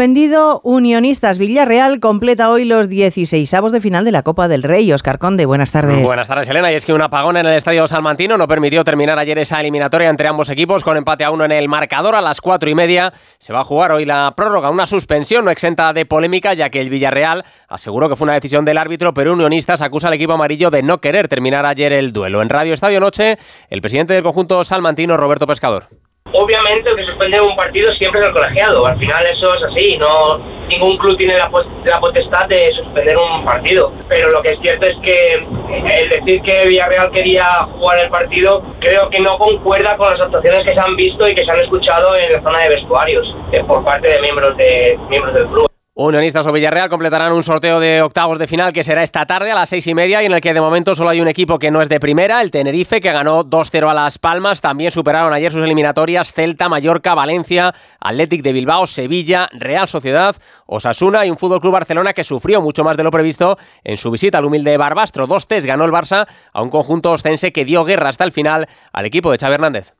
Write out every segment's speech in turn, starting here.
suspendido Unionistas Villarreal completa hoy los 16 avos de final de la Copa del Rey. Oscar Conde, buenas tardes. Buenas tardes, Elena. Y es que un apagón en el Estadio Salmantino no permitió terminar ayer esa eliminatoria entre ambos equipos con empate a uno en el marcador a las cuatro y media. Se va a jugar hoy la prórroga, una suspensión no exenta de polémica, ya que el Villarreal aseguró que fue una decisión del árbitro, pero Unionistas acusa al equipo amarillo de no querer terminar ayer el duelo. En Radio Estadio Noche, el presidente del conjunto salmantino, Roberto Pescador. Obviamente el que suspende un partido siempre es el colegiado, al final eso es así, no ningún club tiene la, potestad de suspender un partido, pero lo que es cierto es que el decir que Villarreal quería jugar el partido creo que no concuerda con las actuaciones que se han visto y que se han escuchado en la zona de vestuarios eh, por parte de miembros de miembros del club. Unionistas o Villarreal completarán un sorteo de octavos de final que será esta tarde a las seis y media y en el que de momento solo hay un equipo que no es de primera, el Tenerife, que ganó 2-0 a Las Palmas. También superaron ayer sus eliminatorias Celta, Mallorca, Valencia, Athletic de Bilbao, Sevilla, Real Sociedad, Osasuna y un Fútbol Club Barcelona que sufrió mucho más de lo previsto en su visita al humilde Barbastro. Dos test ganó el Barça a un conjunto ostense que dio guerra hasta el final al equipo de Xavi Hernández.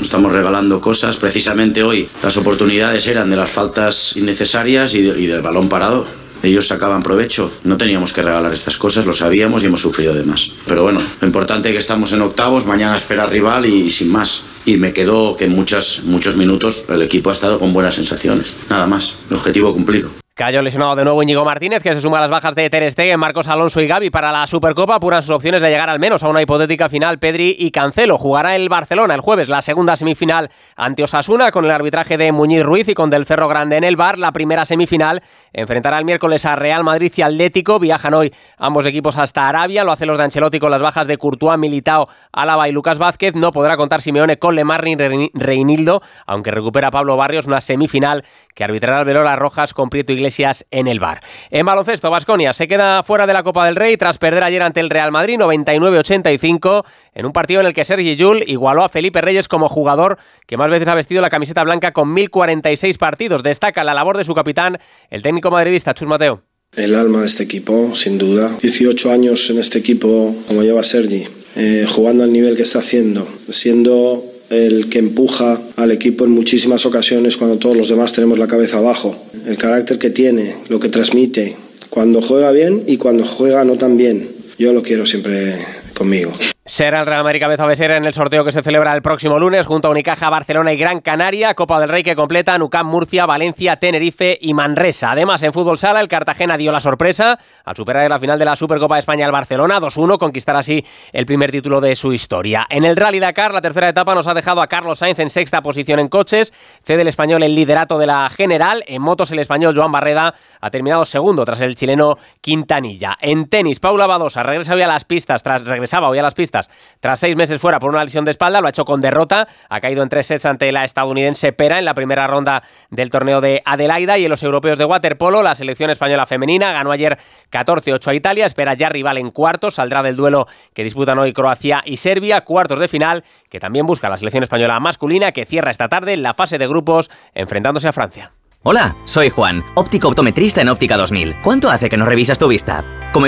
Estamos regalando cosas. Precisamente hoy las oportunidades eran de las faltas innecesarias y, del balón parado. Ellos sacaban provecho. No teníamos que regalar estas cosas, lo sabíamos y hemos sufrido de más. Pero bueno, lo importante es que estamos en octavos, mañana espera rival y, sin más. Y me quedó que en muchas, muchos minutos el equipo ha estado con buenas sensaciones. Nada más, objetivo cumplido. Cayó lesionado de nuevo Íñigo Martínez, que se suma a las bajas de Ter Stegen, Marcos Alonso y Gaby para la Supercopa. Apuran sus opciones de llegar al menos a una hipotética final. Pedri y Cancelo jugará el Barcelona el jueves, la segunda semifinal ante Osasuna, con el arbitraje de Muñiz Ruiz y con Del Cerro Grande en el bar. La primera semifinal enfrentará el miércoles a Real Madrid y Atlético. Viajan hoy ambos equipos hasta Arabia. Lo hace los de Ancelotti con las bajas de Courtois, Militao, Álava y Lucas Vázquez. No podrá contar Simeone con Lemar ni Reinildo, aunque recupera Pablo Barrios una semifinal que arbitrará el Velola Rojas con Prieto Iglesias en el bar. En baloncesto, Vasconia se queda fuera de la Copa del Rey tras perder ayer ante el Real Madrid 99-85 en un partido en el que Sergi Yul igualó a Felipe Reyes como jugador que más veces ha vestido la camiseta blanca con 1046 partidos. Destaca la labor de su capitán, el técnico madridista Chus Mateo. El alma de este equipo, sin duda. 18 años en este equipo, como lleva Sergi, eh, jugando al nivel que está haciendo, siendo el que empuja al equipo en muchísimas ocasiones cuando todos los demás tenemos la cabeza abajo. El carácter que tiene, lo que transmite, cuando juega bien y cuando juega no tan bien. Yo lo quiero siempre conmigo. Será el Real Madrid cabeza de en el sorteo que se celebra el próximo lunes junto a Unicaja, Barcelona y Gran Canaria, Copa del Rey que completa UCAM, Murcia, Valencia, Tenerife y Manresa. Además, en fútbol sala, el Cartagena dio la sorpresa al superar la final de la Supercopa de España al Barcelona 2-1, conquistar así el primer título de su historia. En el Rally Dakar, la tercera etapa nos ha dejado a Carlos Sainz en sexta posición en coches, cede el español el liderato de la general, en motos el español Joan Barreda ha terminado segundo tras el chileno Quintanilla. En tenis, Paula Badosa regresa hoy a las pistas, tras, regresaba hoy a las pistas tras seis meses fuera por una lesión de espalda, lo ha hecho con derrota. Ha caído en tres sets ante la estadounidense Pera en la primera ronda del torneo de Adelaida y en los europeos de waterpolo. La selección española femenina ganó ayer 14-8 a Italia. Espera ya rival en cuartos. Saldrá del duelo que disputan hoy Croacia y Serbia. Cuartos de final que también busca la selección española masculina que cierra esta tarde la fase de grupos enfrentándose a Francia. Hola, soy Juan, óptico optometrista en Óptica 2000. ¿Cuánto hace que no revisas tu vista?